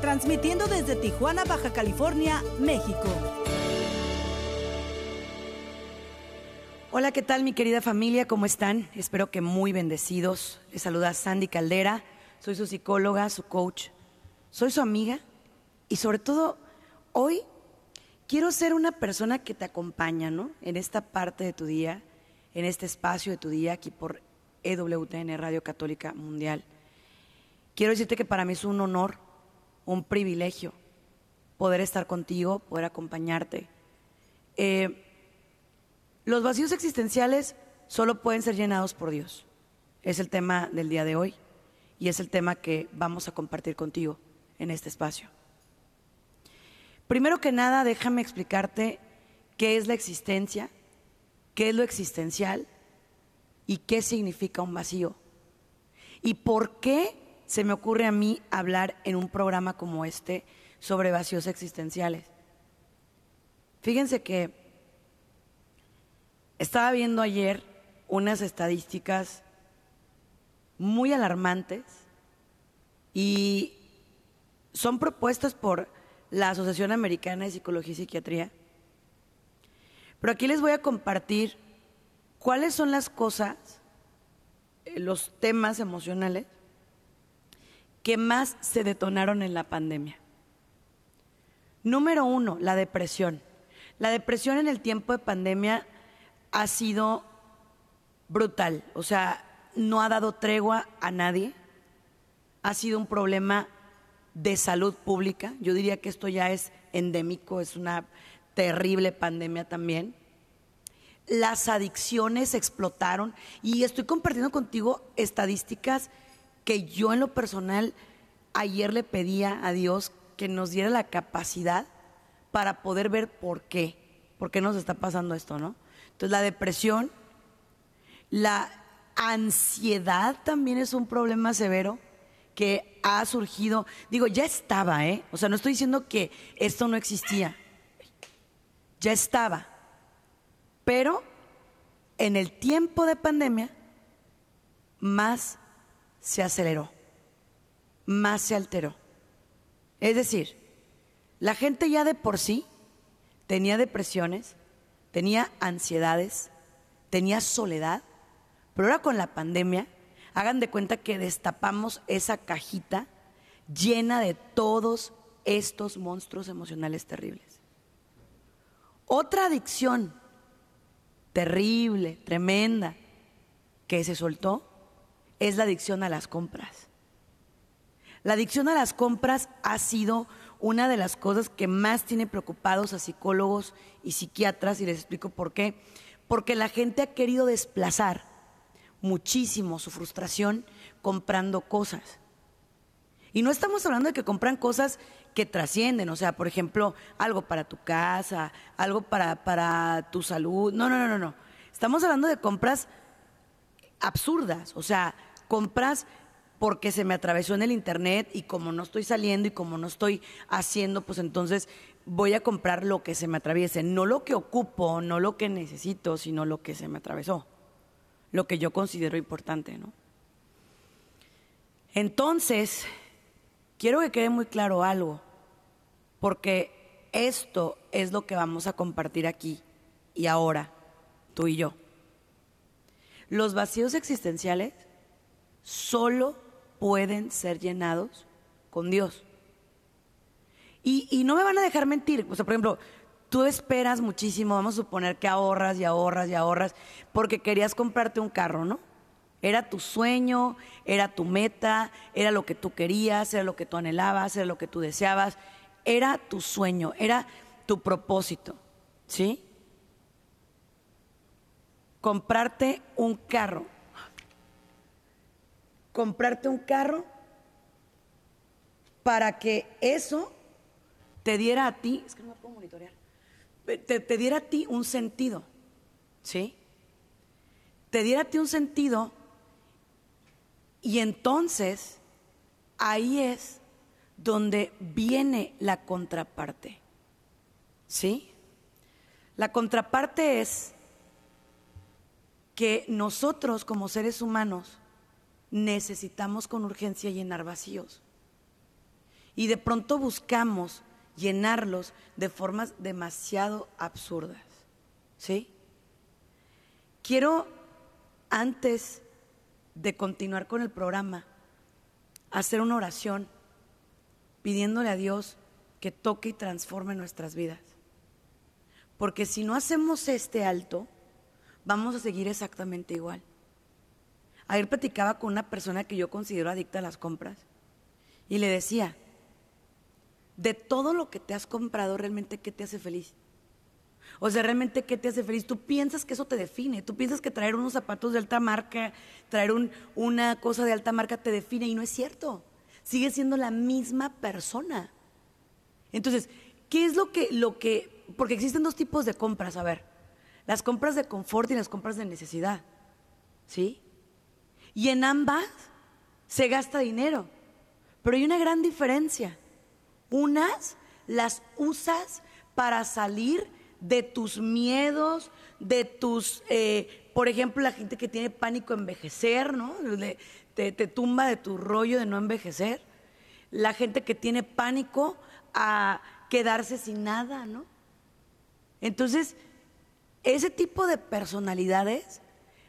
transmitiendo desde Tijuana, Baja California, México. Hola, ¿qué tal mi querida familia? ¿Cómo están? Espero que muy bendecidos. Les saluda Sandy Caldera. Soy su psicóloga, su coach. Soy su amiga y sobre todo hoy quiero ser una persona que te acompaña, ¿no? En esta parte de tu día, en este espacio de tu día aquí por EWTN Radio Católica Mundial. Quiero decirte que para mí es un honor, un privilegio poder estar contigo, poder acompañarte. Eh, los vacíos existenciales solo pueden ser llenados por Dios. Es el tema del día de hoy y es el tema que vamos a compartir contigo en este espacio. Primero que nada, déjame explicarte qué es la existencia, qué es lo existencial y qué significa un vacío. Y por qué se me ocurre a mí hablar en un programa como este sobre vacíos existenciales. Fíjense que estaba viendo ayer unas estadísticas muy alarmantes y son propuestas por la Asociación Americana de Psicología y Psiquiatría. Pero aquí les voy a compartir cuáles son las cosas, eh, los temas emocionales que más se detonaron en la pandemia. Número uno, la depresión. La depresión en el tiempo de pandemia ha sido brutal, o sea, no ha dado tregua a nadie, ha sido un problema de salud pública, yo diría que esto ya es endémico, es una terrible pandemia también. Las adicciones explotaron y estoy compartiendo contigo estadísticas que yo en lo personal ayer le pedía a Dios que nos diera la capacidad para poder ver por qué, por qué nos está pasando esto, ¿no? Entonces la depresión, la ansiedad también es un problema severo que ha surgido, digo, ya estaba, ¿eh? O sea, no estoy diciendo que esto no existía, ya estaba, pero en el tiempo de pandemia más se aceleró, más se alteró. Es decir, la gente ya de por sí tenía depresiones, tenía ansiedades, tenía soledad, pero ahora con la pandemia, hagan de cuenta que destapamos esa cajita llena de todos estos monstruos emocionales terribles. Otra adicción terrible, tremenda, que se soltó, es la adicción a las compras. La adicción a las compras ha sido una de las cosas que más tiene preocupados a psicólogos y psiquiatras, y les explico por qué. Porque la gente ha querido desplazar muchísimo su frustración comprando cosas. Y no estamos hablando de que compran cosas que trascienden, o sea, por ejemplo, algo para tu casa, algo para, para tu salud. No, no, no, no, no. Estamos hablando de compras absurdas, o sea, compras porque se me atravesó en el internet y como no estoy saliendo y como no estoy haciendo, pues entonces voy a comprar lo que se me atraviese, no lo que ocupo, no lo que necesito, sino lo que se me atravesó, lo que yo considero importante, ¿no? Entonces, quiero que quede muy claro algo, porque esto es lo que vamos a compartir aquí y ahora, tú y yo. Los vacíos existenciales solo pueden ser llenados con Dios. Y, no me van a dejar mentir. O sea, por ejemplo, tú esperas muchísimo, vamos a suponer que ahorras y ahorras y ahorras, porque querías comprarte un carro, ¿no? Era tu sueño, era tu meta, era lo que tú querías, era lo que tú anhelabas, era lo que tú deseabas, era tu sueño, era tu propósito, ¿sí? Comprarte un carro comprarte un carro para que eso te diera a ti, es que no me monitorear, te diera a ti un sentido, ¿sí? Te diera a ti un sentido y entonces ahí es donde viene la contraparte, ¿sí? La contraparte es que nosotros como seres humanos necesitamos con urgencia llenar vacíos. Y de pronto buscamos llenarlos de formas demasiado absurdas. ¿Sí? Quiero, antes de continuar con el programa, hacer una oración pidiéndole a Dios que toque y transforme nuestras vidas. Porque si no hacemos este alto, vamos a seguir exactamente igual. Ayer platicaba con una persona que yo considero adicta a las compras y le decía, de todo lo que te has comprado, realmente, ¿qué te hace feliz? O sea, realmente, ¿qué te hace feliz? Tú piensas que eso te define, tú piensas que traer unos zapatos de alta marca, traer una cosa de alta marca te define y no es cierto. Sigue siendo la misma persona. Entonces, ¿qué es lo que, lo que, porque existen dos tipos de compras, a ver, las compras de confort y las compras de necesidad, ¿sí? Y en ambas se gasta dinero. Pero hay una gran diferencia. Unas las usas para salir de tus miedos, de tus, eh, por ejemplo, la gente que tiene pánico a envejecer, ¿no? te, te tumba de tu rollo de no envejecer. La gente que tiene pánico a quedarse sin nada, ¿no? Entonces, ese tipo de personalidades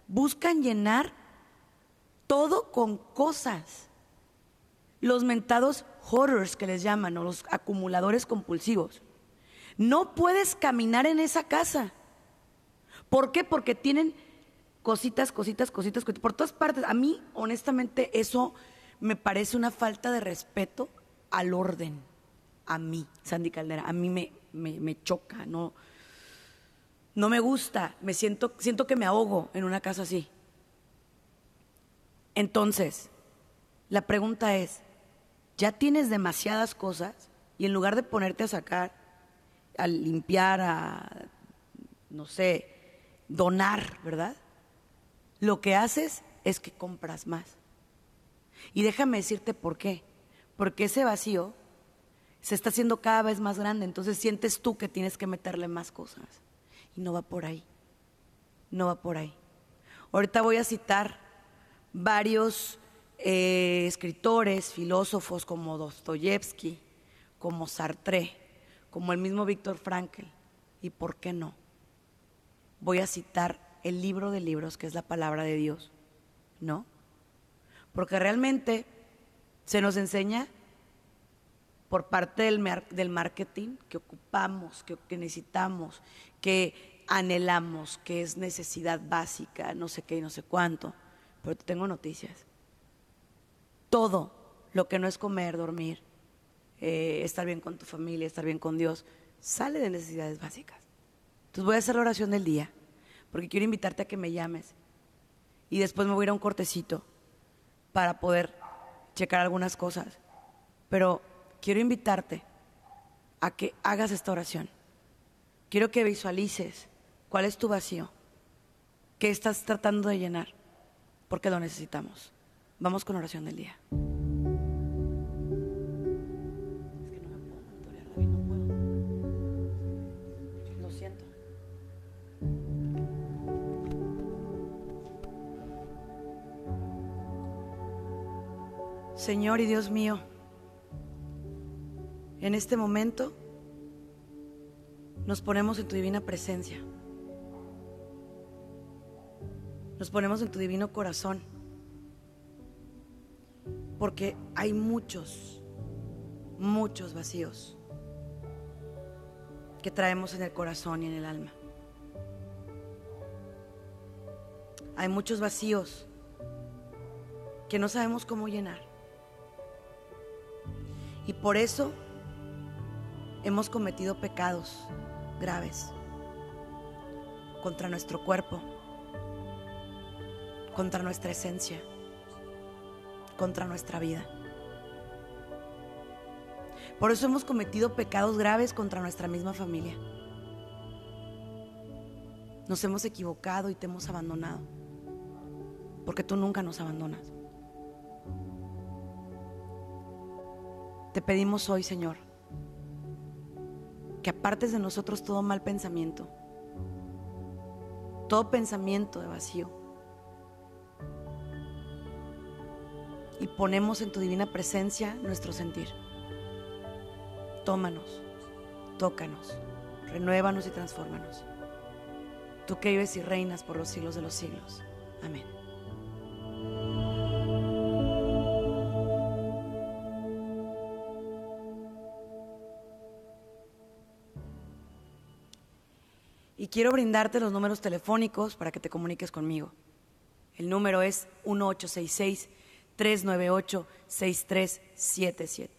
buscan llenar todo con cosas. Los mentados horrors que les llaman, o los acumuladores compulsivos. No puedes caminar en esa casa. ¿Por qué? Porque tienen cositas, cositas, cositas, cositas, por todas partes. A mí, honestamente, eso me parece una falta de respeto al orden. A mí, Sandy Caldera, a mí me, me, me choca, no, no me gusta, me siento, siento que me ahogo en una casa así. Entonces, la pregunta es, ¿ya tienes demasiadas cosas y en lugar de ponerte a sacar, a limpiar, a, no sé, donar, ¿verdad? Lo que haces es que compras más. Y déjame decirte por qué. Porque ese vacío se está haciendo cada vez más grande, entonces sientes tú que tienes que meterle más cosas. Y no va por ahí. No va por ahí. Ahorita voy a citar varios eh, escritores, filósofos como Dostoyevsky, como Sartre, como el mismo Víctor Frankl. ¿Y por qué no? Voy a citar el libro de libros, que es la palabra de Dios, ¿no? Porque realmente se nos enseña por parte del, del marketing que ocupamos, que, que necesitamos, que anhelamos, que es necesidad básica, no sé qué y no sé cuánto. Pero te tengo noticias. Todo lo que no es comer, dormir, eh, estar bien con tu familia, estar bien con Dios, sale de necesidades básicas. Entonces voy a hacer la oración del día, porque quiero invitarte a que me llames. Y después me voy a ir a un cortecito para poder checar algunas cosas. Pero quiero invitarte a que hagas esta oración. Quiero que visualices cuál es tu vacío, qué estás tratando de llenar porque lo necesitamos. Vamos con oración del día. Es que no me puedo monitorear, David, no puedo. Lo siento. Señor y Dios mío, en este momento nos ponemos en tu divina presencia. Nos ponemos en tu divino corazón. Porque hay muchos, muchos vacíos que traemos en el corazón y en el alma. Hay muchos vacíos que no sabemos cómo llenar. Y por eso hemos cometido pecados graves contra nuestro cuerpo, contra nuestra esencia, contra nuestra vida. Por eso hemos cometido pecados graves contra nuestra misma familia. Nos hemos equivocado y te hemos abandonado. Porque tú nunca nos abandonas. Te pedimos hoy, Señor, que apartes de nosotros todo mal pensamiento, todo pensamiento de vacío. Y ponemos en tu divina presencia nuestro sentir. Tómanos, tócanos, renuévanos y transfórmanos. Tú que vives y reinas por los siglos de los siglos. Amén. Y quiero brindarte los números telefónicos para que te comuniques conmigo. El número es 1866-398-6377.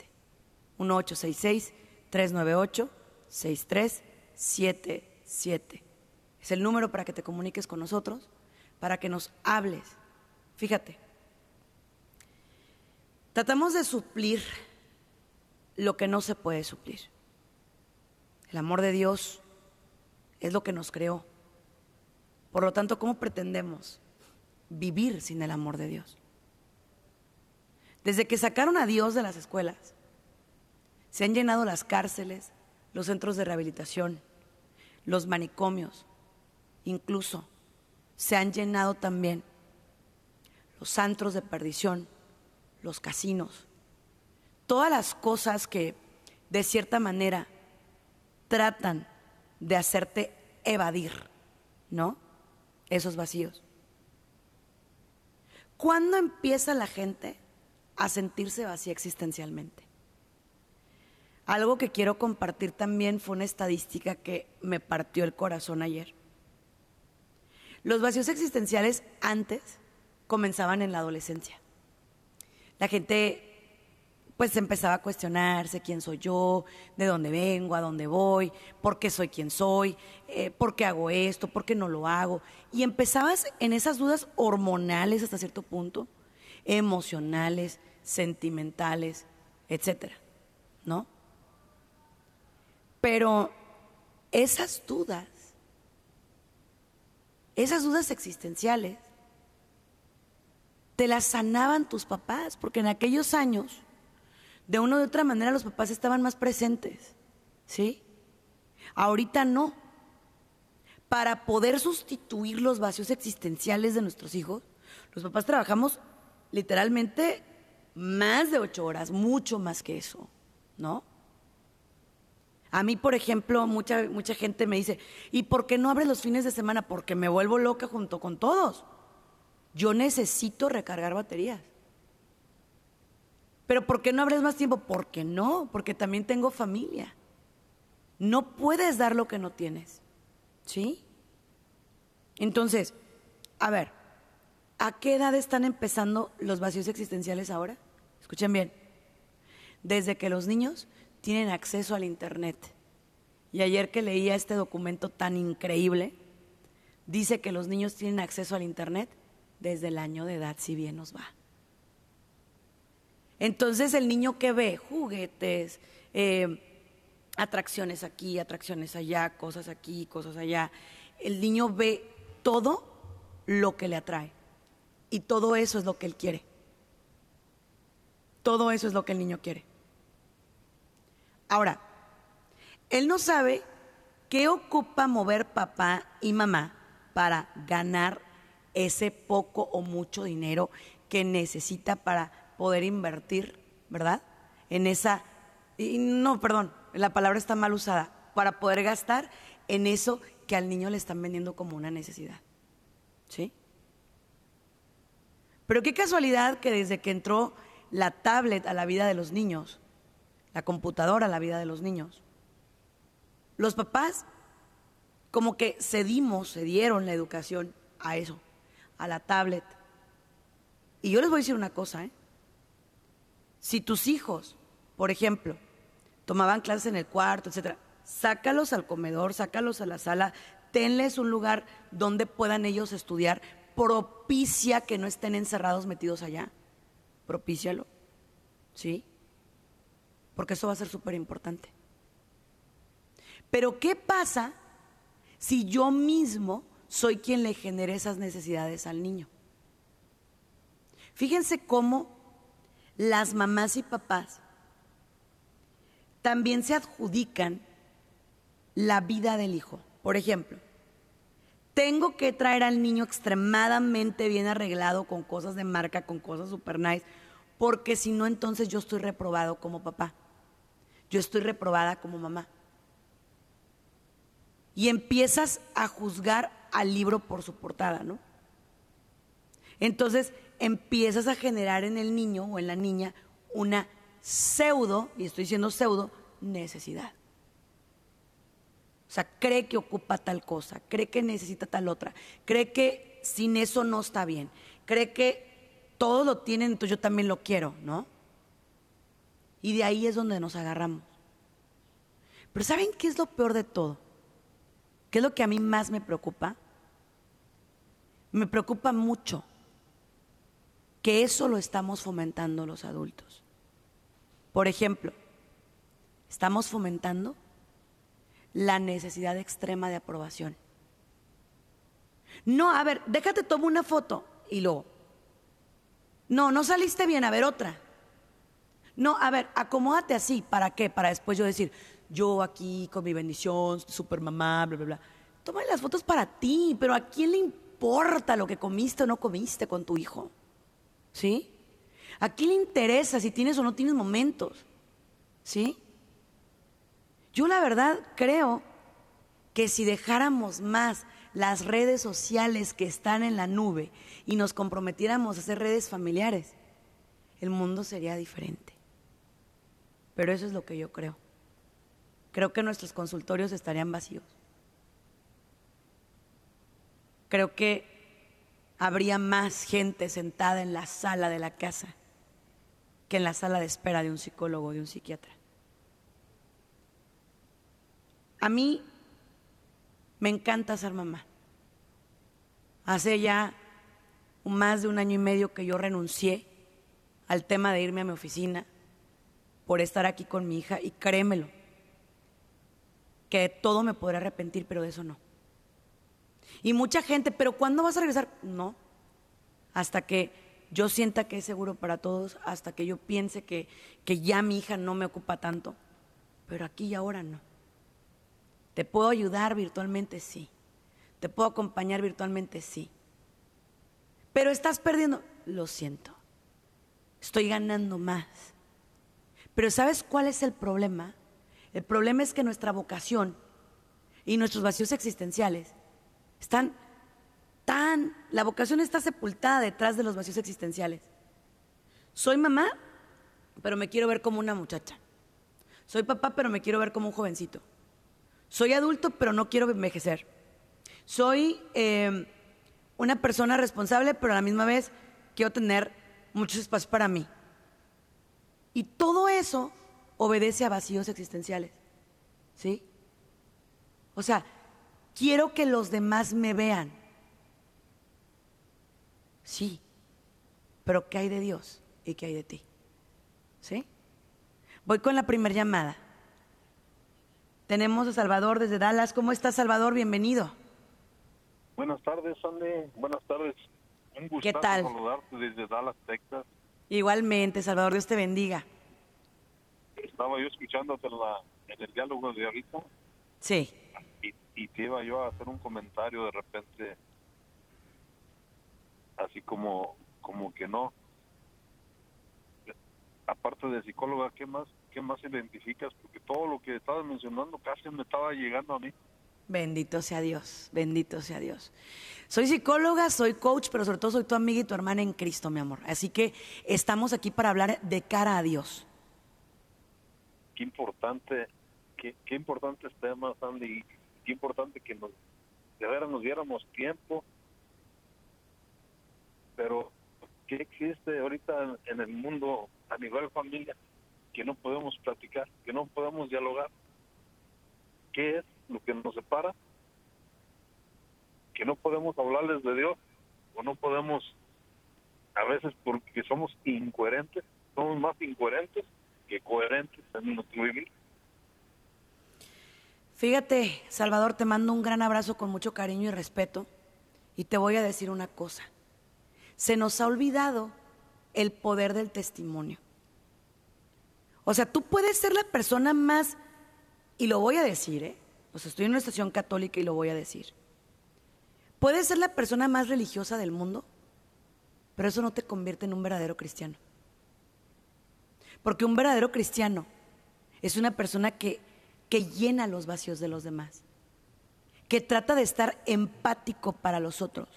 1866-398-6377. Es el número para que te comuniques con nosotros, para que nos hables. Fíjate, tratamos de suplir lo que no se puede suplir. El amor de Dios es lo que nos creó. Por lo tanto, ¿cómo pretendemos vivir sin el amor de Dios? Desde que sacaron a Dios de las escuelas, se han llenado las cárceles, los centros de rehabilitación, los manicomios, incluso se han llenado también los antros de perdición, los casinos, todas las cosas que de cierta manera tratan de hacerte evadir, ¿no? Esos vacíos. ¿Cuándo empieza la gente a sentirse vacía existencialmente? Algo que quiero compartir también fue una estadística que me partió el corazón ayer. Los vacíos existenciales antes comenzaban en la adolescencia. La gente pues empezaba a cuestionarse quién soy yo, de dónde vengo, a dónde voy, por qué soy quien soy, eh, por qué hago esto, por qué no lo hago. Y empezabas en esas dudas hormonales hasta cierto punto, emocionales, sentimentales, etcétera, ¿no? Pero esas dudas, esas dudas existenciales, te las sanaban tus papás, porque en aquellos años de una u otra manera los papás estaban más presentes, ¿sí? Ahorita no. Para poder sustituir los vacíos existenciales de nuestros hijos, los papás trabajamos literalmente más de ocho horas, mucho más que eso, ¿no? A mí, por ejemplo, mucha, mucha gente me dice, ¿y por qué no abres los fines de semana? Porque me vuelvo loca junto con todos. Yo necesito recargar baterías. Pero ¿por qué no abres más tiempo? Porque no, porque también tengo familia. No puedes dar lo que no tienes. ¿Sí? Entonces, a ver, ¿a qué edad están empezando los vacíos existenciales ahora? Escuchen bien. Desde que los niños tienen acceso al Internet. Y ayer que leía este documento tan increíble, dice que los niños tienen acceso al Internet desde el año de edad, si bien nos va. Entonces el niño que ve juguetes, eh, atracciones aquí, atracciones allá, cosas aquí, cosas allá, el niño ve todo lo que le atrae. Y todo eso es lo que él quiere. Todo eso es lo que el niño quiere. Ahora, él no sabe qué ocupa mover papá y mamá para ganar ese poco o mucho dinero que necesita para poder invertir, ¿verdad? En esa, y no, perdón, la palabra está mal usada, para poder gastar en eso que al niño le están vendiendo como una necesidad. ¿Sí? Pero qué casualidad que desde que entró la tablet a la vida de los niños, la computadora a la vida de los niños, los papás como que cedimos, cedieron la educación a eso, a la tablet. Y yo les voy a decir una cosa, ¿eh? Si tus hijos, por ejemplo, tomaban clases en el cuarto, etcétera, sácalos al comedor, sácalos a la sala, tenles un lugar donde puedan ellos estudiar, propicia que no estén encerrados metidos allá. Propícialo. ¿Sí? porque eso va a ser súper importante. Pero ¿qué pasa si yo mismo soy quien le genere esas necesidades al niño? Fíjense cómo las mamás y papás también se adjudican la vida del hijo. Por ejemplo, tengo que traer al niño extremadamente bien arreglado con cosas de marca, con cosas super nice, porque si no, entonces yo estoy reprobado como papá. Yo estoy reprobada como mamá. Y empiezas a juzgar al libro por su portada, ¿no? Entonces empiezas a generar en el niño o en la niña una pseudo, y estoy diciendo pseudo, necesidad. O sea, cree que ocupa tal cosa, cree que necesita tal otra, cree que sin eso no está bien, cree que todo lo tienen, entonces yo también lo quiero, ¿no? Y de ahí es donde nos agarramos. Pero ¿saben qué es lo peor de todo? ¿Qué es lo que a mí más me preocupa? Me preocupa mucho que eso lo estamos fomentando los adultos. Por ejemplo, estamos fomentando la necesidad extrema de aprobación. No, a ver, déjate tomar una foto y luego. No, no saliste bien, a ver otra. No, a ver, acomódate así, ¿para qué? Para después yo decir, yo aquí con mi bendición, super mamá, bla, bla, bla. Toma las fotos para ti, pero ¿a quién le importa lo que comiste o no comiste con tu hijo? ¿Sí? ¿A quién le interesa si tienes o no tienes momentos? ¿Sí? Yo la verdad creo que si dejáramos más las redes sociales que están en la nube y nos comprometiéramos a hacer redes familiares, el mundo sería diferente. Pero eso es lo que yo creo. Creo que nuestros consultorios estarían vacíos. Creo que habría más gente sentada en la sala de la casa que en la sala de espera de un psicólogo o de un psiquiatra. A mí me encanta ser mamá. Hace ya más de un año y medio que yo renuncié al tema de irme a mi oficina por estar aquí con mi hija y créemelo, que todo me podré arrepentir, pero de eso no. Y mucha gente, pero ¿cuándo vas a regresar? No, hasta que yo sienta que es seguro para todos, hasta que yo piense que, que ya mi hija no me ocupa tanto, pero aquí y ahora no. ¿Te puedo ayudar virtualmente? Sí. ¿Te puedo acompañar virtualmente? Sí. Pero estás perdiendo. Lo siento. Estoy ganando más. Pero ¿sabes cuál es el problema? El problema es que nuestra vocación y nuestros vacíos existenciales están tan... La vocación está sepultada detrás de los vacíos existenciales. Soy mamá, pero me quiero ver como una muchacha. Soy papá, pero me quiero ver como un jovencito. Soy adulto, pero no quiero envejecer. Soy em, una persona responsable, pero a la misma vez quiero tener muchos espacios para mí. Y todo eso obedece a vacíos existenciales. ¿Sí? O sea, quiero que los demás me vean. Sí, pero ¿qué hay de Dios y qué hay de ti? ¿Sí? Voy con la primera llamada. Tenemos a Salvador desde Dallas. ¿Cómo estás, Salvador? Bienvenido. Buenas tardes, Sandy. Buenas tardes. Un gusto ¿Qué tal? saludarte desde Dallas, Texas. Igualmente, Salvador, Dios te bendiga. Estaba yo escuchándote en, el diálogo de ahorita. Sí. Y, y te iba yo a hacer un comentario de repente, así como, como que no. Aparte de psicóloga, ¿qué más qué más identificas, porque todo lo que estabas mencionando casi me estaba llegando a mí. Bendito sea Dios, bendito sea Dios. Soy psicóloga, soy coach, pero sobre todo soy tu amiga y tu hermana en Cristo, mi amor. Así que estamos aquí para hablar de cara a Dios. Qué importante, qué, qué importantes temas, Andy, qué importante que nos, de veras nos diéramos tiempo. Pero, ¿qué existe ahorita en el mundo a nivel familia? Que no podemos platicar, que no podemos dialogar. ¿Qué es lo que nos separa? Que no podemos hablarles de Dios o no podemos, a veces porque somos incoherentes, somos más incoherentes que coherentes en nuestro vivir. Fíjate, Salvador, te mando un gran abrazo con mucho cariño y respeto y te voy a decir una cosa. Se nos ha olvidado el poder del testimonio. O sea, tú puedes ser la persona más, y lo voy a decir, ¿eh? Pues estoy en una estación católica y lo voy a decir. Puedes ser la persona más religiosa del mundo, pero eso no te convierte en un verdadero cristiano. Porque un verdadero cristiano es una persona que, que llena los vacíos de los demás, que trata de estar empático para los otros,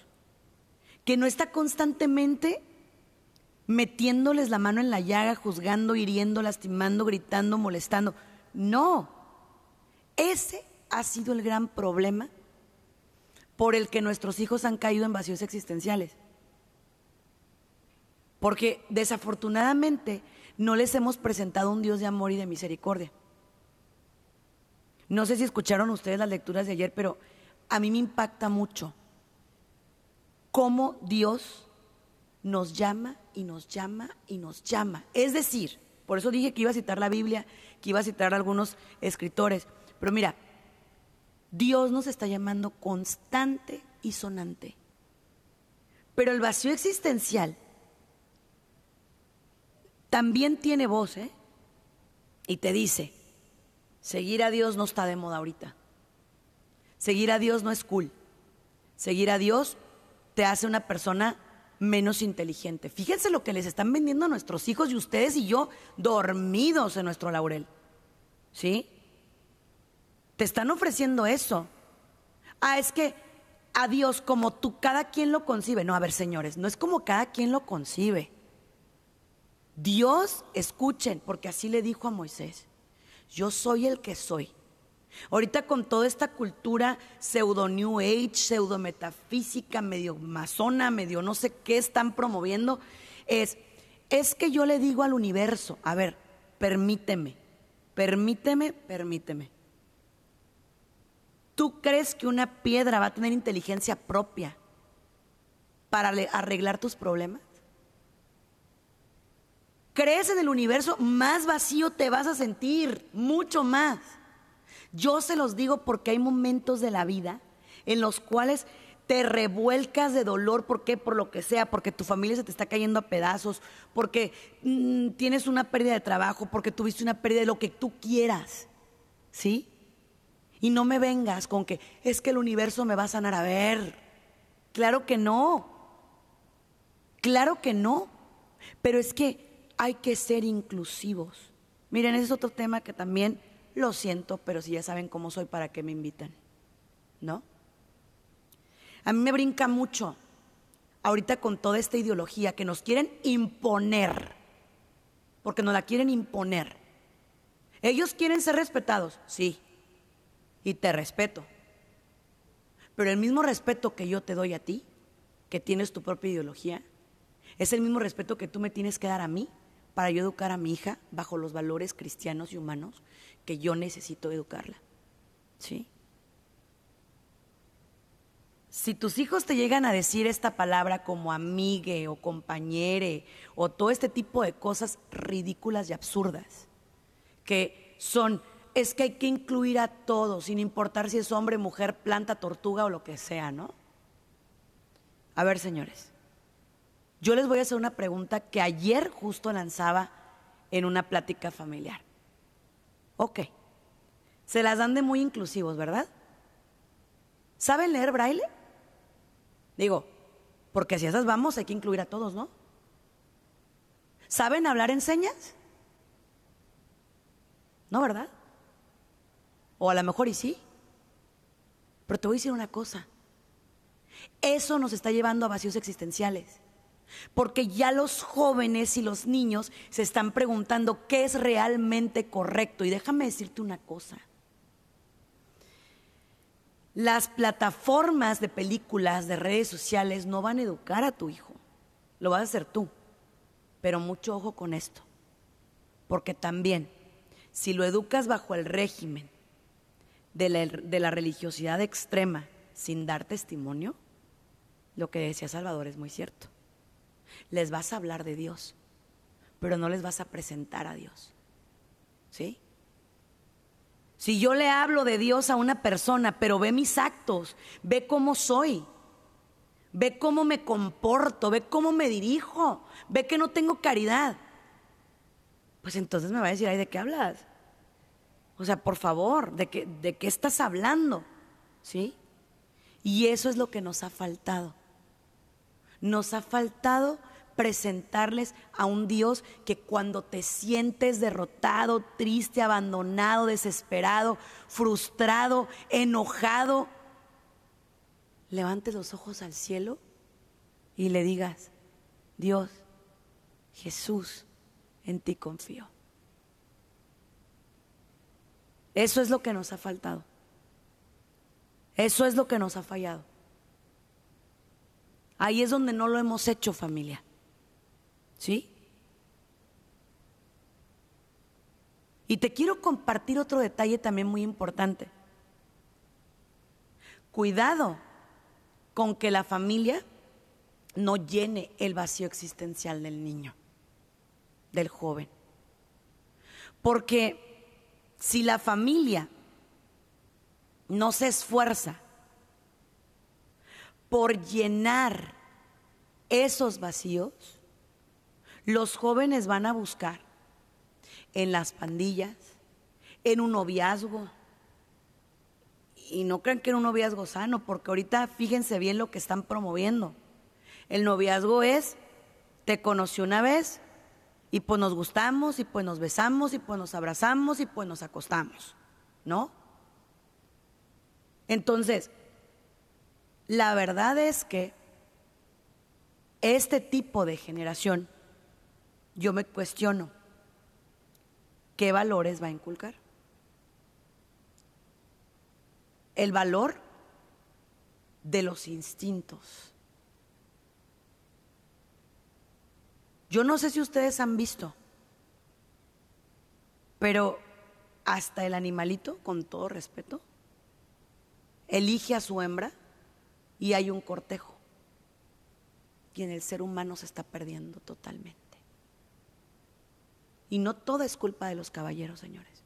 que no está constantemente metiéndoles la mano en la llaga, juzgando, hiriendo, lastimando, gritando, molestando. No, ese ha sido el gran problema por el que nuestros hijos han caído en vacíos existenciales. Porque desafortunadamente no les hemos presentado un Dios de amor y de misericordia. No sé si escucharon ustedes las lecturas de ayer, pero a mí me impacta mucho cómo Dios nos llama y nos llama y nos llama. Es decir, por eso dije que iba a citar la Biblia, que iba a citar a algunos escritores. Pero mira, Dios nos está llamando constante y sonante. Pero el vacío existencial también tiene voz, ¿eh? Y te dice, seguir a Dios no está de moda ahorita. Seguir a Dios no es cool. Seguir a Dios te hace una persona menos inteligente. Fíjense lo que les están vendiendo a nuestros hijos y ustedes y yo dormidos en nuestro laurel. ¿Sí? Te están ofreciendo eso. Ah, es que a Dios como tú, cada quien lo concibe. No, a ver, señores, no es como cada quien lo concibe. Dios, escuchen, porque así le dijo a Moisés, yo soy el que soy. Ahorita con toda esta cultura pseudo New Age, pseudo metafísica, medio masona, medio no sé qué están promoviendo, es, es que yo le digo al universo, a ver, permíteme, permíteme, permíteme. ¿Tú crees que una piedra va a tener inteligencia propia para arreglar tus problemas? ¿Crees en el universo? Más vacío te vas a sentir, mucho más. Yo se los digo porque hay momentos de la vida en los cuales te revuelcas de dolor, ¿por qué? Por lo que sea, porque tu familia se te está cayendo a pedazos, porque mm, tienes una pérdida de trabajo, porque tuviste una pérdida de lo que tú quieras, ¿sí? Y no me vengas con que es que el universo me va a sanar a ver. Claro que no, claro que no, pero es que hay que ser inclusivos. Miren, ese es otro tema que también lo siento, pero si ya saben cómo soy, ¿para qué me invitan? ¿No? A mí me brinca mucho ahorita con toda esta ideología que nos quieren imponer, porque nos la quieren imponer. Ellos quieren ser respetados, sí, y te respeto. Pero el mismo respeto que yo te doy a ti, que tienes tu propia ideología, es el mismo respeto que tú me tienes que dar a mí para yo educar a mi hija bajo los valores cristianos y humanos que yo necesito educarla. ¿Sí? Si tus hijos te llegan a decir esta palabra como amigue o compañere o todo este tipo de cosas ridículas y absurdas, que son, es que hay que incluir a todos, sin importar si es hombre, mujer, planta, tortuga o lo que sea, ¿no? A ver, señores, yo les voy a hacer una pregunta que ayer justo lanzaba en una plática familiar. Ok. Se las dan de muy inclusivos, ¿verdad? ¿Saben leer braille? Digo, porque si esas vamos hay que incluir a todos, ¿no? ¿Saben hablar en señas? No, ¿verdad? O a lo mejor y sí. Pero te voy a decir una cosa. Eso nos está llevando a vacíos existenciales. Porque ya los jóvenes y los niños se están preguntando qué es realmente correcto. Y déjame decirte una cosa. Las plataformas de películas, de redes sociales, no van a educar a tu hijo. Lo vas a hacer tú. Pero mucho ojo con esto. Porque también, si lo educas bajo el régimen de la, religiosidad extrema sin dar testimonio, lo que decía Salvador es muy cierto les vas a hablar de Dios, pero no les vas a presentar a Dios. ¿Sí? Si yo le hablo de Dios a una persona, pero ve mis actos, ve cómo soy, ve cómo me comporto, ve cómo me dirijo, ve que no tengo caridad, pues entonces me va a decir, ay, ¿de qué hablas? O sea, por favor, ¿de qué, de qué estás hablando? ¿Sí? Y eso es lo que nos ha faltado. Nos ha faltado presentarles a un Dios que cuando te sientes derrotado, triste, abandonado, desesperado, frustrado, enojado, levantes los ojos al cielo y le digas, Dios, Jesús, en ti confío. Eso es lo que nos ha faltado. Eso es lo que nos ha fallado. Ahí es donde no lo hemos hecho familia. ¿Sí? Y te quiero compartir otro detalle también muy importante. Cuidado con que la familia no llene el vacío existencial del niño, del joven. Porque si la familia no se esfuerza por llenar esos vacíos, los jóvenes van a buscar en las pandillas, en un noviazgo. Y no crean que en un noviazgo sano, porque ahorita fíjense bien lo que están promoviendo. El noviazgo es, te conocí una vez, y pues nos gustamos, y pues nos besamos, y pues nos abrazamos, y pues nos acostamos, ¿no? Entonces, la verdad es que este tipo de generación, yo me cuestiono, ¿qué valores va a inculcar? El valor de los instintos. Yo no sé si ustedes han visto, pero hasta el animalito, con todo respeto, elige a su hembra y hay un cortejo. Y en el ser humano se está perdiendo totalmente. Y no toda es culpa de los caballeros, señores.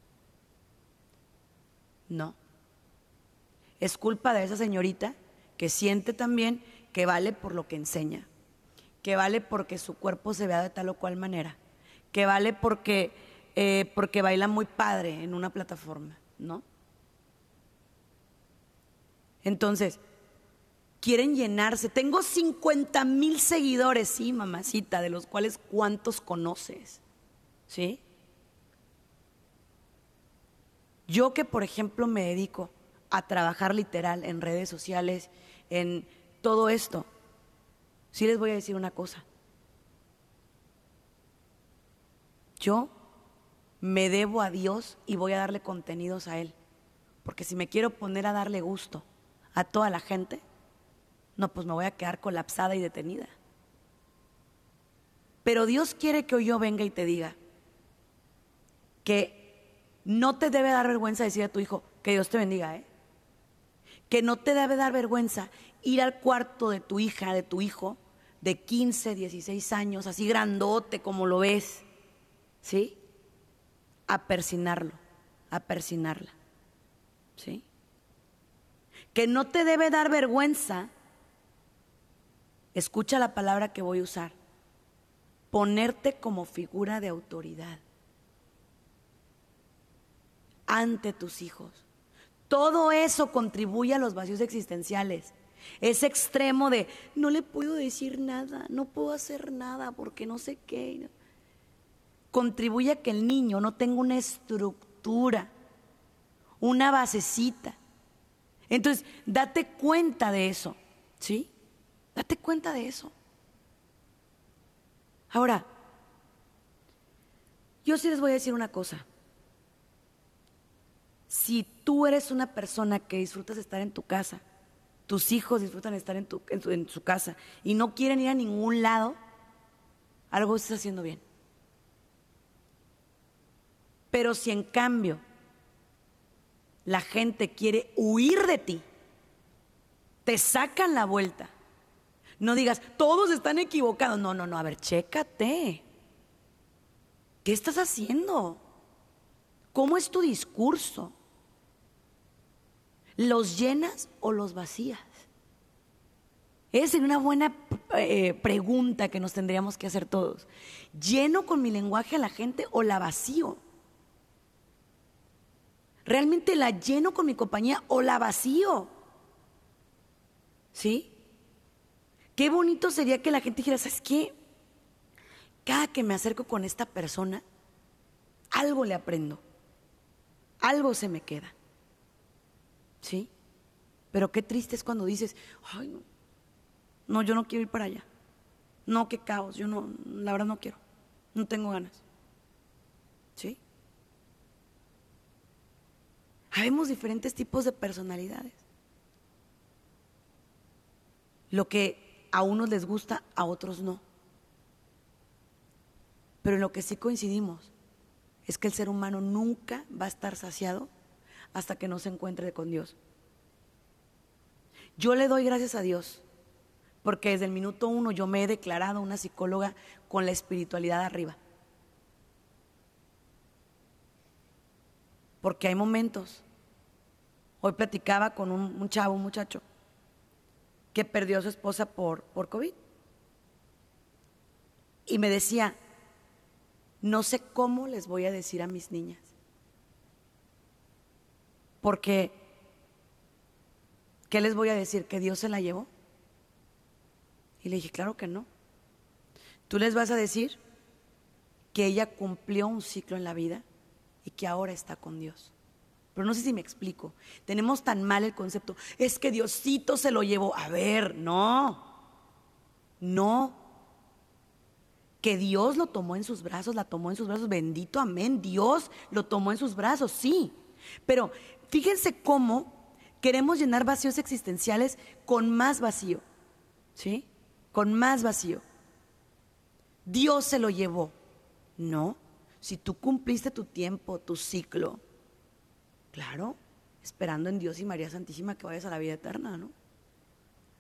No. Es culpa de esa señorita que siente también que vale por lo que enseña, que vale porque su cuerpo se vea de tal o cual manera, que vale porque, eh, porque baila muy padre en una plataforma, ¿no? Entonces, quieren llenarse. Tengo 50 mil seguidores, sí, mamacita, de los cuales cuántos conoces, ¿sí? Yo que, por ejemplo, me dedico a trabajar literal en redes sociales, en todo esto, sí les voy a decir una cosa. Yo me debo a Dios y voy a darle contenidos a Él. Porque si me quiero poner a darle gusto a toda la gente, no, pues me voy a quedar colapsada y detenida. Pero Dios quiere que hoy yo venga y te diga que no te debe dar vergüenza decir a tu hijo que Dios te bendiga, ¿eh? Que no te debe dar vergüenza ir al cuarto de tu hija, de tu hijo, de 15, 16 años, así grandote como lo ves, ¿sí? A persinarlo, a persinarla, ¿sí? que no te debe dar vergüenza, escucha la palabra que voy a usar, ponerte como figura de autoridad ante tus hijos. Todo eso contribuye a los vacíos existenciales. Ese extremo de no le puedo decir nada, no puedo hacer nada porque no sé qué. Contribuye a que el niño no tenga una estructura, una basecita. Entonces, date cuenta de eso, ¿sí? Date cuenta de eso. Ahora, yo sí les voy a decir una cosa. Si tú eres una persona que disfrutas estar en tu casa, tus hijos disfrutan estar en, tu, en, su casa y no quieren ir a ningún lado, algo estás haciendo bien. Pero si en cambio la gente quiere huir de ti, te sacan la vuelta. No digas, todos están equivocados. No, no, no, a ver, chécate. ¿Qué estás haciendo? ¿Cómo es tu discurso? ¿Los llenas o los vacías? Esa es una buena eh, pregunta que nos tendríamos que hacer todos. ¿Lleno con mi lenguaje a la gente o la vacío? ¿Realmente la lleno con mi compañía o la vacío? ¿Sí? Qué bonito sería que la gente dijera, ¿sabes qué? Cada que me acerco con esta persona, algo le aprendo, algo se me queda. ¿Sí? Pero qué triste es cuando dices, ay, no, no, yo no quiero ir para allá. No, qué caos, yo no, la verdad no quiero, no tengo ganas. ¿Sí? Habemos diferentes tipos de personalidades. Lo que a unos les gusta, a otros no. Pero en lo que sí coincidimos es que el ser humano nunca va a estar saciado hasta que no se encuentre con Dios. Yo le doy gracias a Dios porque desde el minuto uno yo me he declarado una psicóloga con la espiritualidad arriba. Porque hay momentos. Hoy platicaba con un, chavo, un muchacho, que perdió a su esposa por, por COVID. Y me decía, no sé cómo les voy a decir a mis niñas. Porque, ¿qué les voy a decir? ¿Que Dios se la llevó? Y le dije, claro que no. Tú les vas a decir que ella cumplió un ciclo en la vida y que ahora está con Dios. Pero no sé si me explico. Tenemos tan mal el concepto. Es que Diosito se lo llevó. A ver, no. No. Que Dios lo tomó en sus brazos, la tomó en sus brazos. Bendito amén. Dios lo tomó en sus brazos, sí. Pero fíjense cómo queremos llenar vacíos existenciales con más vacío. ¿Sí? Con más vacío. Dios se lo llevó. No. Si tú cumpliste tu tiempo, tu ciclo, claro, esperando en Dios y María Santísima que vayas a la vida eterna, ¿no?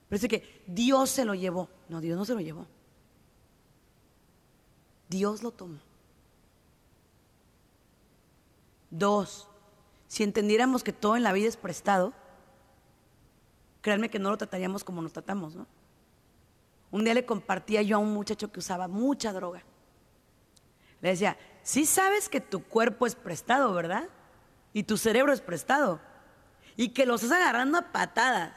Pero es que Dios se lo llevó. No, Dios no se lo llevó. Dios lo tomó. Dos, si entendiéramos que todo en la vida es prestado, créanme que no lo trataríamos como nos tratamos, ¿no? Un día le compartía yo a un muchacho que usaba mucha droga. Le decía, sí sabes que tu cuerpo es prestado, ¿verdad? Y tu cerebro es prestado. Y que lo estás agarrando a patadas.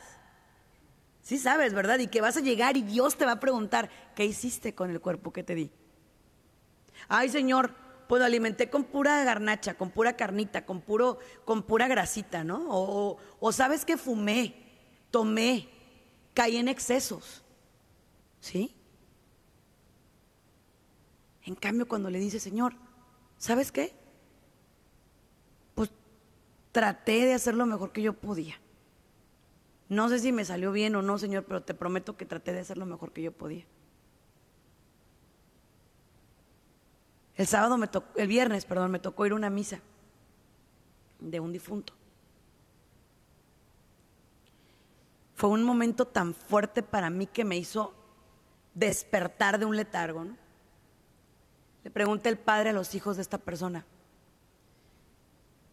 Sí sabes, ¿verdad? Y que vas a llegar y Dios te va a preguntar, ¿qué hiciste con el cuerpo que te di? Ay, Señor, pues lo alimenté con pura garnacha, con pura carnita, con, puro, con pura grasita, ¿no? O, o sabes que fumé, tomé, caí en excesos, ¿sí? En cambio, cuando le dice, Señor, ¿sabes qué? Pues traté de hacer lo mejor que yo podía. No sé si me salió bien o no, Señor, pero te prometo que traté de hacer lo mejor que yo podía. El sábado me tocó, el viernes, perdón, me tocó ir a una misa de un difunto. Fue un momento tan fuerte para mí que me hizo despertar de un letargo. Le pregunté el padre a los hijos de esta persona,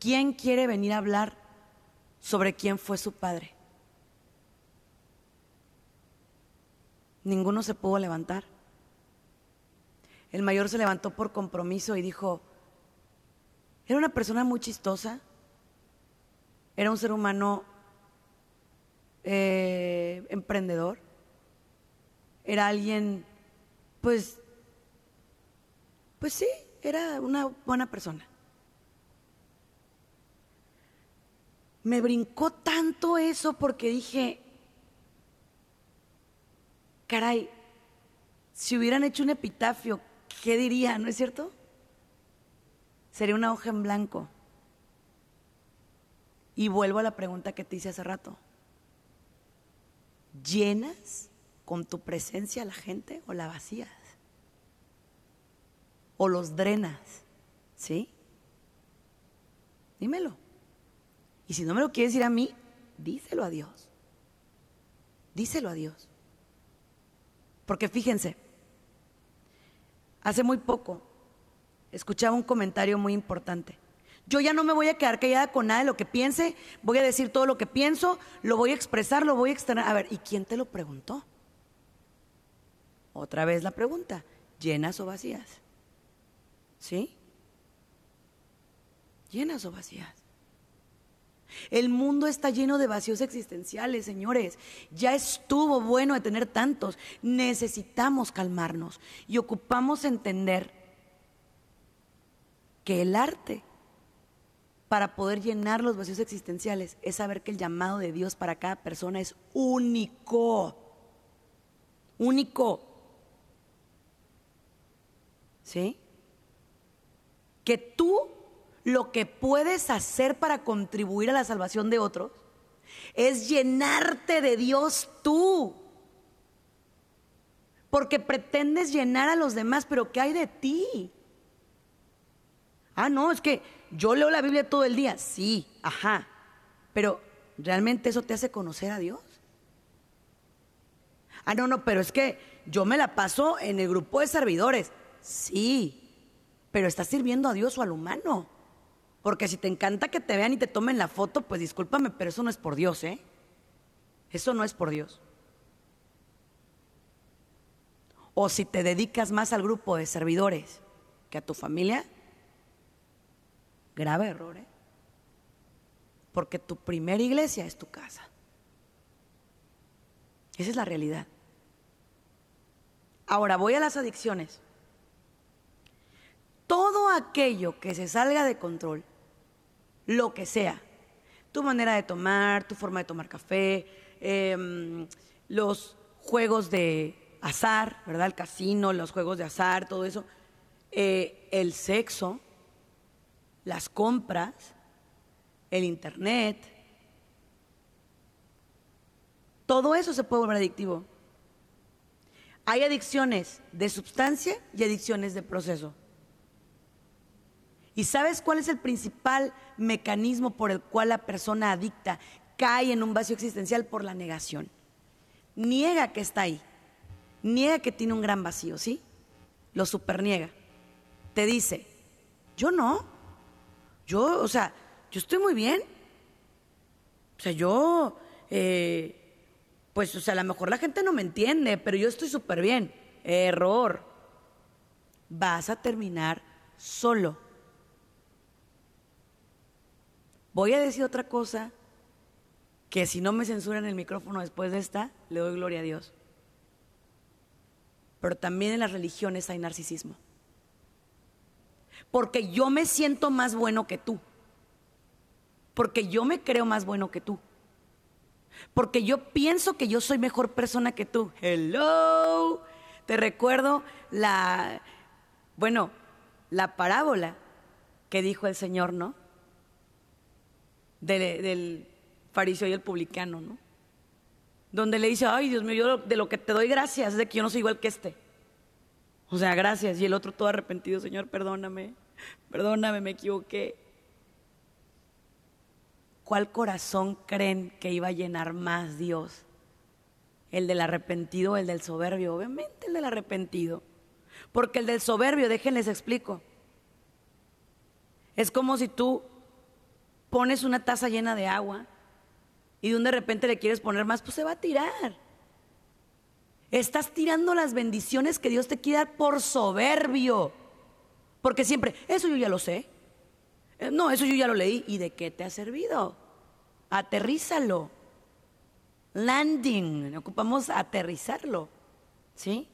¿quién quiere venir a hablar sobre quién fue su padre? Ninguno se pudo levantar. El mayor se levantó por compromiso y dijo, era una persona muy chistosa, era un ser humano eh, emprendedor, era alguien, pues, pues sí, era una buena persona. Me brincó tanto eso porque dije, caray, si hubieran hecho un epitafio ¿qué diría? ¿No es cierto? Sería una hoja en blanco. Y vuelvo a la pregunta que te hice hace rato. ¿Llenas con tu presencia a la gente o la vacías? ¿O los drenas? ¿Sí? Dímelo. Y si no me lo quieres decir a mí, díselo a Dios. Díselo a Dios. Porque fíjense, Hace muy poco escuchaba un comentario muy importante. Yo ya no me voy a quedar callada con nada de lo que piense, voy a decir todo lo que pienso, lo voy a expresar, lo voy a externar. A ver, ¿y quién te lo preguntó? Otra vez la pregunta, ¿llenas o vacías? ¿Sí? ¿Llenas o vacías? El mundo está lleno de vacíos existenciales, señores. Ya estuvo bueno de tener tantos. Necesitamos calmarnos y ocupamos entender que el arte para poder llenar los vacíos existenciales es saber que el llamado de Dios para cada persona es único. Único. ¿Sí? Que tú lo que puedes hacer para contribuir a la salvación de otros es llenarte de Dios tú. Porque pretendes llenar a los demás, pero ¿qué hay de ti? Ah, no, es que yo leo la Biblia todo el día. Sí, ajá. Pero ¿realmente eso te hace conocer a Dios? Ah, no, no, pero es que yo me la paso en el grupo de servidores. Sí, pero estás sirviendo a Dios o al humano. Porque si te encanta que te vean y te tomen la foto, pues discúlpame, pero eso no es por Dios, ¿eh? Eso no es por Dios. O si te dedicas más al grupo de servidores que a tu familia, grave error, ¿eh? Porque tu primera iglesia es tu casa. Esa es la realidad. Ahora voy a las adicciones todo aquello que se salga de control, lo que sea, tu manera de tomar, tu forma de tomar café, em, los juegos de azar, ¿verdad? El casino, los juegos de azar, todo eso, eh, el sexo, las compras, el internet, todo eso se puede volver adictivo. Hay adicciones de sustancia y adicciones de proceso. ¿Y sabes cuál es el principal mecanismo por el cual la persona adicta cae en un vacío existencial? Por la negación. Niega que está ahí. Niega que tiene un gran vacío, ¿sí? Lo superniega. Te dice, yo no. Yo, o sea, yo estoy muy bien. O sea, yo, eh, pues, o sea, a lo mejor la gente no me entiende, pero yo estoy súper bien. Error. Vas a terminar solo Voy a decir otra cosa que si no me censuran el micrófono después de esta, le doy gloria a Dios. Pero también en las religiones hay narcisismo. Porque yo me siento más bueno que tú. Porque yo me creo más bueno que tú. Porque yo pienso que yo soy mejor persona que tú. Hello. Te recuerdo la, bueno, la parábola que dijo el Señor, ¿no? Del fariseo y el publicano, ¿no? Donde le dice, ay Dios mío, yo de lo que te doy gracias es de que yo no soy igual que este. O sea, gracias. Y el otro todo arrepentido, Señor, perdóname, perdóname, me equivoqué. ¿Cuál corazón creen que iba a llenar más Dios? ¿El del arrepentido o el del soberbio? Obviamente el del arrepentido. Porque el del soberbio, déjenles explico. Es como si tú pones una taza llena de agua y de un de repente le quieres poner más, pues se va a tirar. Estás tirando las bendiciones que Dios te quiere dar por soberbio. Porque siempre, eso yo ya lo sé. Eh, no, eso yo ya lo leí. ¿Y de qué te ha servido? Aterrízalo. Landing. Ocupamos aterrizarlo. ¿Sí?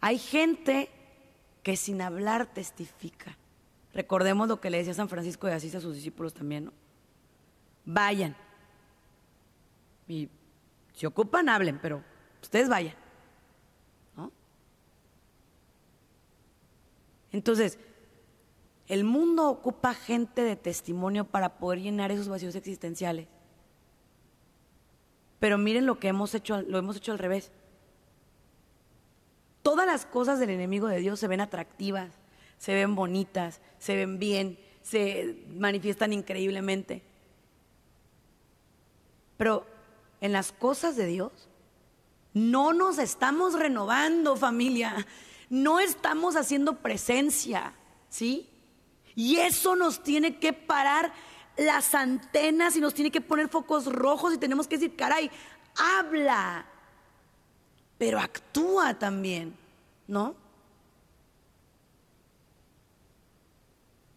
Hay gente que sin hablar testifica. Recordemos lo que le decía San Francisco de Asís a sus discípulos también, ¿no? Vayan. Y si ocupan, hablen, pero ustedes vayan. ¿no? Entonces, el mundo ocupa gente de testimonio para poder llenar esos vacíos existenciales. Pero miren lo que hemos hecho, lo hemos hecho al revés. Todas las cosas del enemigo de Dios se ven atractivas, se ven bonitas, se ven bien, se manifiestan increíblemente. Pero en las cosas de Dios no nos estamos renovando, familia. No estamos haciendo presencia, ¿sí? Y eso nos tiene que parar las antenas y nos tiene que poner focos rojos y tenemos que decir, caray, habla, pero actúa también, ¿no?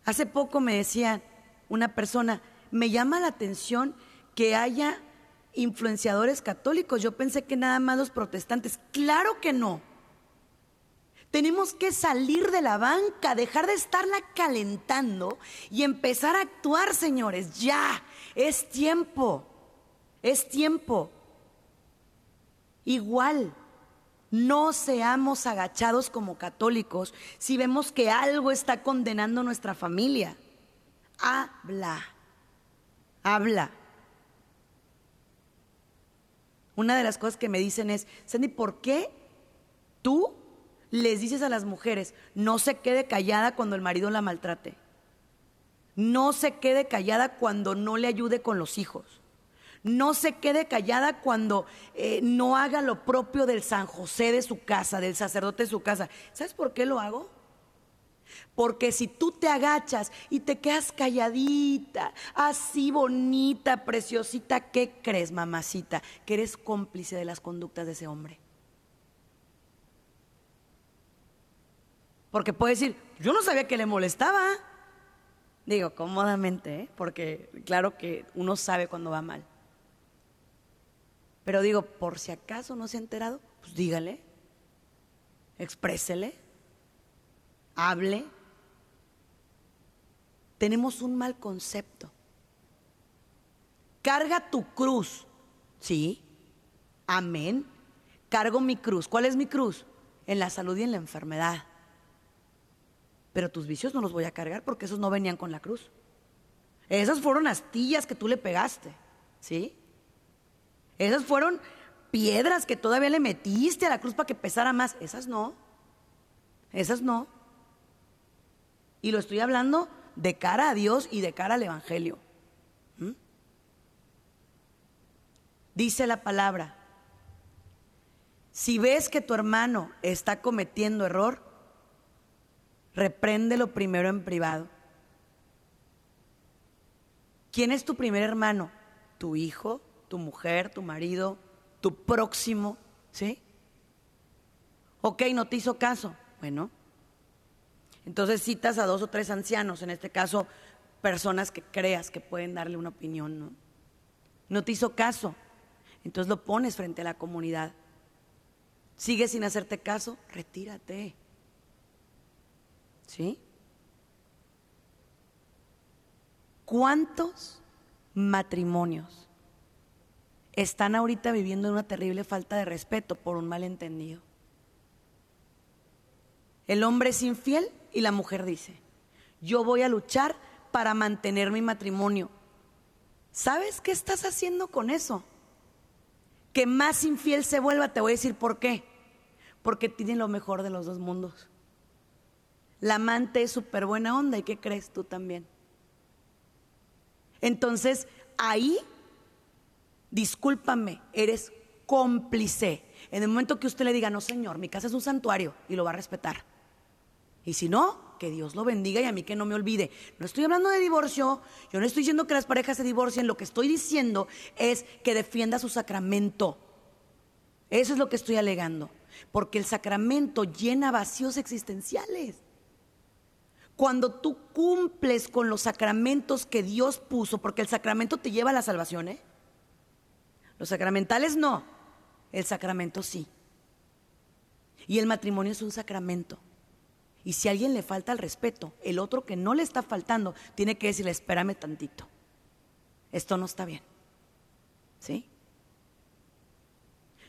Hace poco me decía una persona, me llama la atención que haya influenciadores católicos. Yo pensé que nada más los protestantes. Claro que no. Tenemos que salir de la banca, dejar de estarla calentando y empezar a actuar, señores. Ya, es tiempo, es tiempo. Igual, no seamos agachados como católicos si vemos que algo está condenando nuestra familia. Habla, habla. Una de las cosas que me dicen es, Sandy, ¿por qué tú les dices a las mujeres, no se quede callada cuando el marido la maltrate? No se quede callada cuando no le ayude con los hijos. No se quede callada cuando eh, no haga lo propio del San José de su casa, del sacerdote de su casa. ¿Sabes por qué lo hago? Porque si tú te agachas y te quedas calladita, así bonita, preciosita, ¿qué crees, mamacita? Que eres cómplice de las conductas de ese hombre. Porque puede decir, yo no sabía que le molestaba. Digo, cómodamente, ¿eh? porque claro que uno sabe cuando va mal. Pero digo, por si acaso no se ha enterado, pues dígale, exprésele, hable, tenemos un mal concepto. Carga tu cruz. Sí, amén. Cargo mi cruz. ¿Cuál es mi cruz? En la salud y en la enfermedad. Pero tus vicios no los voy a cargar porque esos no venían con la cruz. Esas fueron astillas que tú le pegaste. ¿Sí? Esas fueron piedras que todavía le metiste a la cruz para que pesara más. Esas no. Esas no. Y lo estoy hablando de cara a Dios y de cara al Evangelio. ¿Mm? Dice la palabra, si ves que tu hermano está cometiendo error, repréndelo primero en privado. ¿Quién es tu primer hermano? ¿Tu hijo, tu mujer, tu marido, tu próximo? ¿Sí? Ok, no te hizo caso. Bueno, entonces citas a dos o tres ancianos, en este caso personas que creas que pueden darle una opinión, ¿no? No te hizo caso, entonces lo pones frente a la comunidad. Sigue sin hacerte caso, retírate. ¿Sí? ¿Cuántos matrimonios están ahorita viviendo una terrible falta de respeto por un malentendido? El hombre es infiel y la mujer dice, yo voy a luchar para mantener mi matrimonio. ¿Sabes qué estás haciendo con eso? Que más infiel se vuelva, te voy a decir por qué. Porque tiene lo mejor de los dos mundos. La amante es súper buena onda y ¿qué crees tú también? Entonces, ahí, discúlpame, eres cómplice. En el momento que usted le diga, no señor, mi casa es un santuario y lo va a respetar. Y si no, que Dios lo bendiga y a mí que no me olvide. No estoy hablando de divorcio, yo no estoy diciendo que las parejas se divorcien, lo que estoy diciendo es que defienda su sacramento. Eso es lo que estoy alegando, porque el sacramento llena vacíos existenciales. Cuando tú cumples con los sacramentos que Dios puso, porque el sacramento te lleva a la salvación, ¿eh? Los sacramentales no, el sacramento sí. Y el matrimonio es un sacramento. Y si a alguien le falta el respeto, el otro que no le está faltando, tiene que decirle, espérame tantito. Esto no está bien. ¿Sí?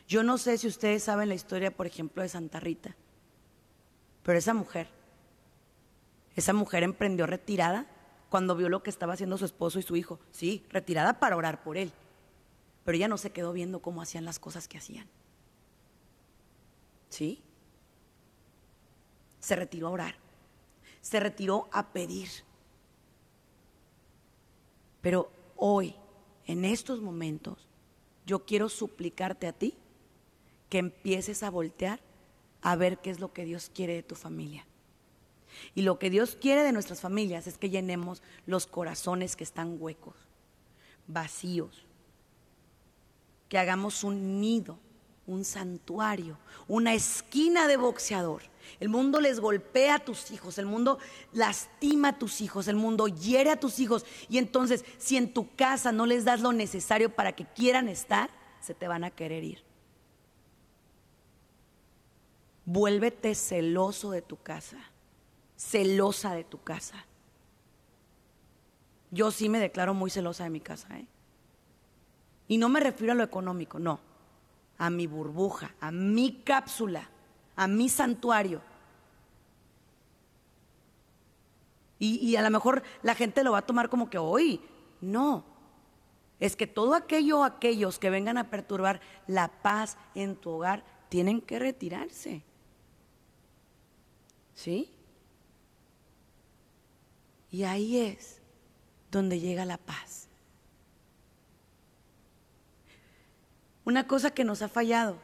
Yo no sé si ustedes saben la historia, por ejemplo, de Santa Rita, pero esa mujer, esa mujer emprendió retirada cuando vio lo que estaba haciendo su esposo y su hijo. Sí, retirada para orar por él. Pero ella no se quedó viendo cómo hacían las cosas que hacían. ¿Sí? se retiró a orar, se retiró a pedir. Pero hoy, en estos momentos, yo quiero suplicarte a ti que empieces a voltear a ver qué es lo que Dios quiere de tu familia. Y lo que Dios quiere de nuestras familias es que llenemos los corazones que están huecos, vacíos, que hagamos un nido, un santuario, una esquina de boxeador. El mundo les golpea a tus hijos, el mundo lastima a tus hijos, el mundo hiere a tus hijos. Y entonces, si en tu casa no les das lo necesario para que quieran estar, se te van a querer ir. Vuélvete celoso de tu casa, celosa de tu casa. Yo sí me declaro muy celosa de mi casa, ¿eh? Y no me refiero a lo económico, no, a mi burbuja, a mi cápsula, a mi santuario. Y, y a lo mejor la gente lo va a tomar como que hoy, no. Es que todo aquello aquellos que vengan a perturbar la paz en tu hogar tienen que retirarse. ¿Sí? Y ahí es donde llega la paz. Una cosa que nos ha fallado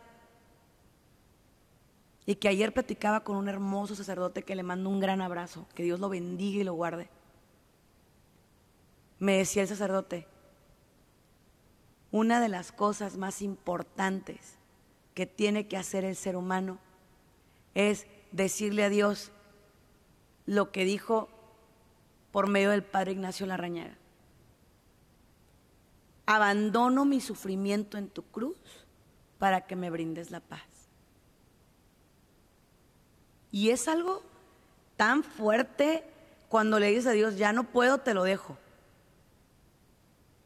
y que ayer platicaba con un hermoso sacerdote que le mando un gran abrazo, que Dios lo bendiga y lo guarde. Me decía el sacerdote, una de las cosas más importantes que tiene que hacer el ser humano es decirle a Dios lo que dijo por medio del Padre Ignacio Larrañaga. Abandono mi sufrimiento en tu cruz para que me brindes la paz. Y es algo tan fuerte cuando le dices a Dios, ya no puedo, te lo dejo.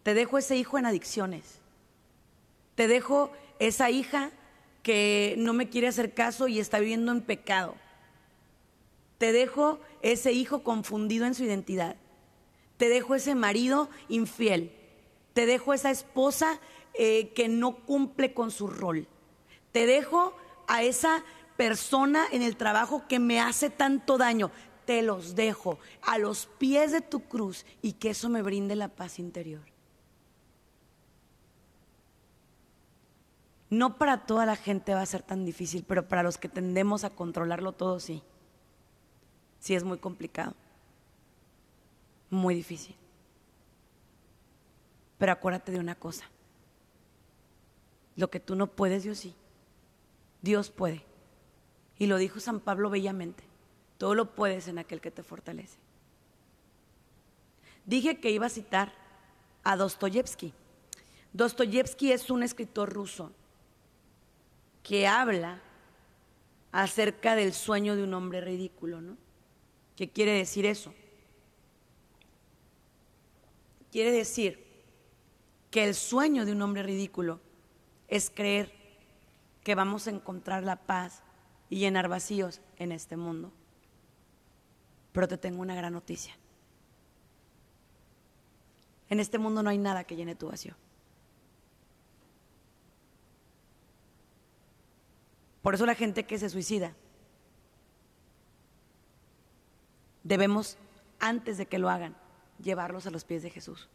Te dejo ese hijo en adicciones. Te dejo esa hija que no me quiere hacer caso y está viviendo en pecado. Te dejo ese hijo confundido en su identidad. Te dejo ese marido infiel. Te dejo esa esposa eh, que no cumple con su rol. Te dejo a esa persona en el trabajo que me hace tanto daño. Te los dejo a los pies de tu cruz y que eso me brinde la paz interior. No para toda la gente va a ser tan difícil, pero para los que tendemos a controlarlo todo, sí. Sí es muy complicado. Muy difícil. Pero acuérdate de una cosa. Lo que tú no puedes, Dios sí. Dios puede. Y lo dijo San Pablo bellamente. Todo lo puedes en aquel que te fortalece. Dije que iba a citar a Dostoyevsky. Dostoyevsky es un escritor ruso que habla acerca del sueño de un hombre ridículo, ¿no? ¿Qué quiere decir eso? Quiere decir que el sueño de un hombre ridículo es creer que vamos a encontrar la paz y llenar vacíos en este mundo. Pero te tengo una gran noticia. En este mundo no hay nada que llene tu vacío. Por eso la gente que se suicida, debemos, antes de que lo hagan, llevarlos a los pies de Jesús.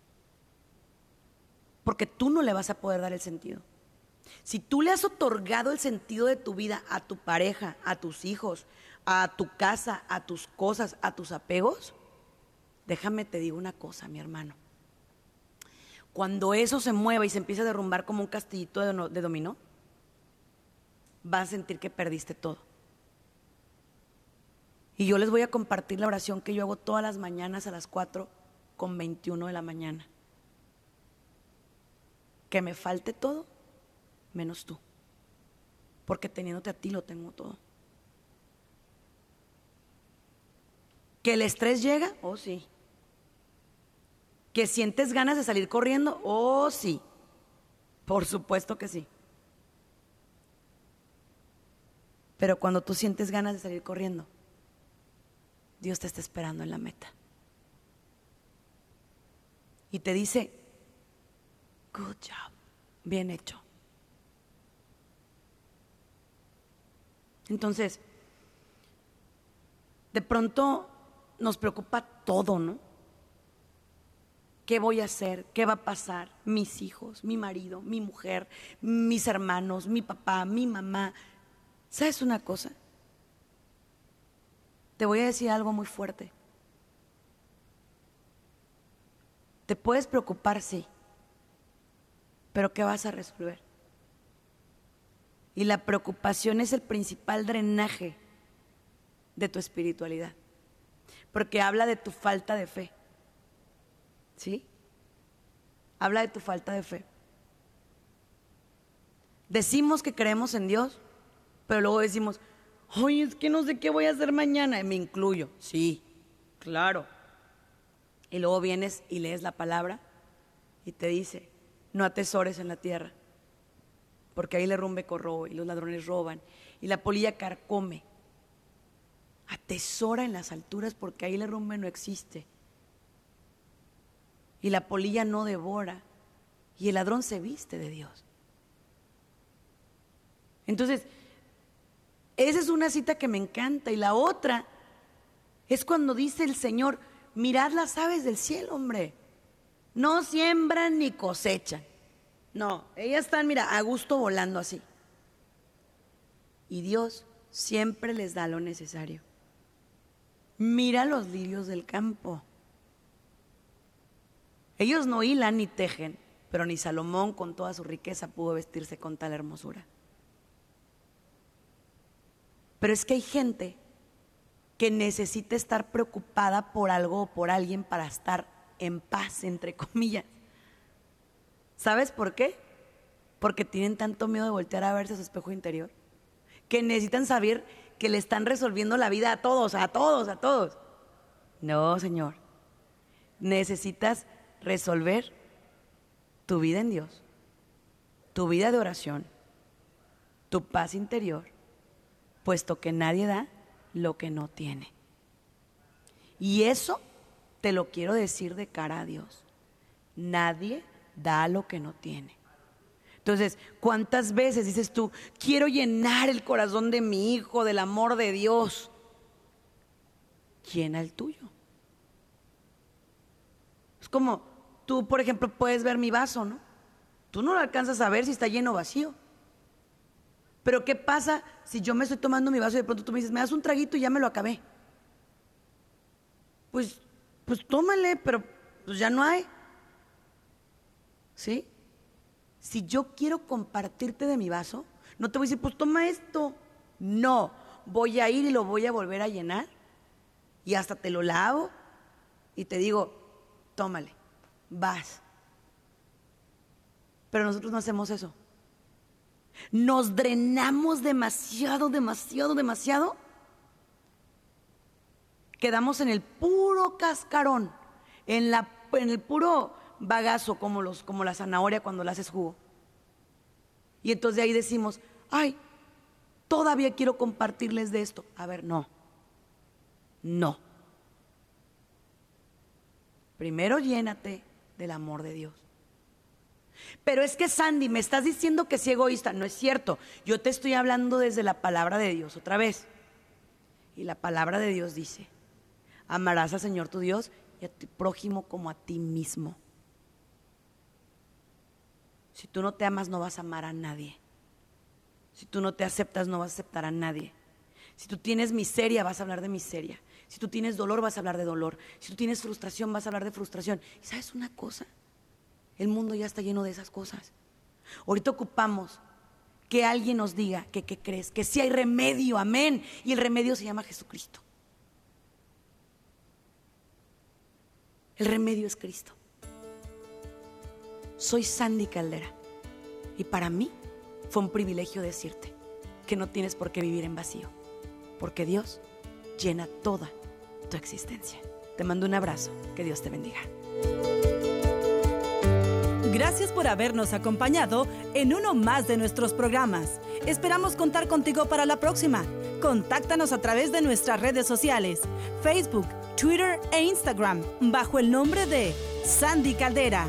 Porque tú no le vas a poder dar el sentido. Si tú le has otorgado el sentido de tu vida a tu pareja, a tus hijos, a tu casa, a tus cosas, a tus apegos, déjame te digo una cosa, mi hermano. Cuando eso se mueva y se empieza a derrumbar como un castillito de, dominó, vas a sentir que perdiste todo. Y yo les voy a compartir la oración que yo hago todas las mañanas a las 4 con 21 de la mañana. Que me falte todo, menos tú. Porque teniéndote a ti lo tengo todo. Que el estrés llega, oh sí. Que sientes ganas de salir corriendo, oh sí. Por supuesto que sí. Pero cuando tú sientes ganas de salir corriendo, Dios te está esperando en la meta. Y te dice, good job, bien hecho. Entonces, de pronto nos preocupa todo, ¿no? ¿Qué voy a hacer? ¿Qué va a pasar? Mis hijos, mi marido, mi mujer, mis hermanos, mi papá, mi mamá, ¿Sabes una cosa? te voy a decir algo muy fuerte. Te puedes preocupar, sí, pero ¿qué vas a resolver? Y la preocupación es el principal drenaje de tu espiritualidad, porque habla de tu falta de fe. ¿Sí? Habla de tu falta de fe. Decimos que creemos en Dios, pero luego decimos, oye, es que no sé qué voy a hacer mañana, y me incluyo. Sí, claro. Y luego vienes y lees la palabra y te dice, no atesores en la tierra, porque ahí le rumbe corroe y los ladrones roban y la polilla carcome. Atesora en las alturas porque ahí le rumbe no existe. Y la polilla no devora y el ladrón se viste de Dios. Entonces, esa es una cita que me encanta. Y la otra es cuando dice el Señor, mirad las aves del cielo, hombre. No siembran ni cosechan. No, ellas están, mira, a gusto volando así. Y Dios siempre les da lo necesario. Mira los lirios del campo. Ellos no hilan ni tejen, pero ni Salomón con toda su riqueza pudo vestirse con tal hermosura. Pero es que hay gente que necesita estar preocupada por algo o por alguien para estar en paz, entre comillas. ¿Sabes por qué? Porque tienen tanto miedo de voltear a verse a su espejo interior, que necesitan saber que le están resolviendo la vida a todos, a todos, a todos. No, Señor. Necesitas resolver tu vida en Dios, tu vida de oración, tu paz interior puesto que nadie da lo que no tiene. Y eso te lo quiero decir de cara a Dios. Nadie da lo que no tiene. Entonces, ¿cuántas veces dices tú, quiero llenar el corazón de mi hijo del amor de Dios? Llena el tuyo. Es como tú, por ejemplo, puedes ver mi vaso, ¿no? Tú no lo alcanzas a ver si está lleno o vacío. Pero ¿qué pasa si yo me estoy tomando mi vaso y de pronto tú me dices, me das un traguito y ya me lo acabé? Pues, pues tómale, pero pues ya no hay. ¿Sí? Si yo quiero compartirte de mi vaso, no te voy a decir, pues toma esto. No, voy a ir y lo voy a volver a llenar y hasta te lo lavo y te digo, tómale, vas. Pero nosotros no hacemos eso. Nos drenamos demasiado, demasiado, demasiado. Quedamos en el puro cascarón, en, la, en el puro bagazo, como, los, como la zanahoria cuando la haces jugo. Y entonces de ahí decimos, ay, todavía quiero compartirles de esto. A ver, no, no. Primero llénate del amor de Dios. Pero es que Sandy, me estás diciendo que soy egoísta. No es cierto. Yo te estoy hablando desde la palabra de Dios otra vez. Y la palabra de Dios dice, amarás al Señor tu Dios y a tu prójimo como a ti mismo. Si tú no te amas, no vas a amar a nadie. Si tú no te aceptas, no vas a aceptar a nadie. Si tú tienes miseria, vas a hablar de miseria. Si tú tienes dolor, vas a hablar de dolor. Si tú tienes frustración, vas a hablar de frustración. ¿Y sabes una cosa? El mundo ya está lleno de esas cosas. Ahorita ocupamos que alguien nos diga que crees, que sí hay remedio, amén. Y el remedio se llama Jesucristo. El remedio es Cristo. Soy Sandy Caldera y para mí fue un privilegio decirte que no tienes por qué vivir en vacío, porque Dios llena toda tu existencia. Te mando un abrazo, que Dios te bendiga. Gracias por habernos acompañado en uno más de nuestros programas. Esperamos contar contigo para la próxima. Contáctanos a través de nuestras redes sociales, Facebook, Twitter e Instagram, bajo el nombre de Sandy Caldera.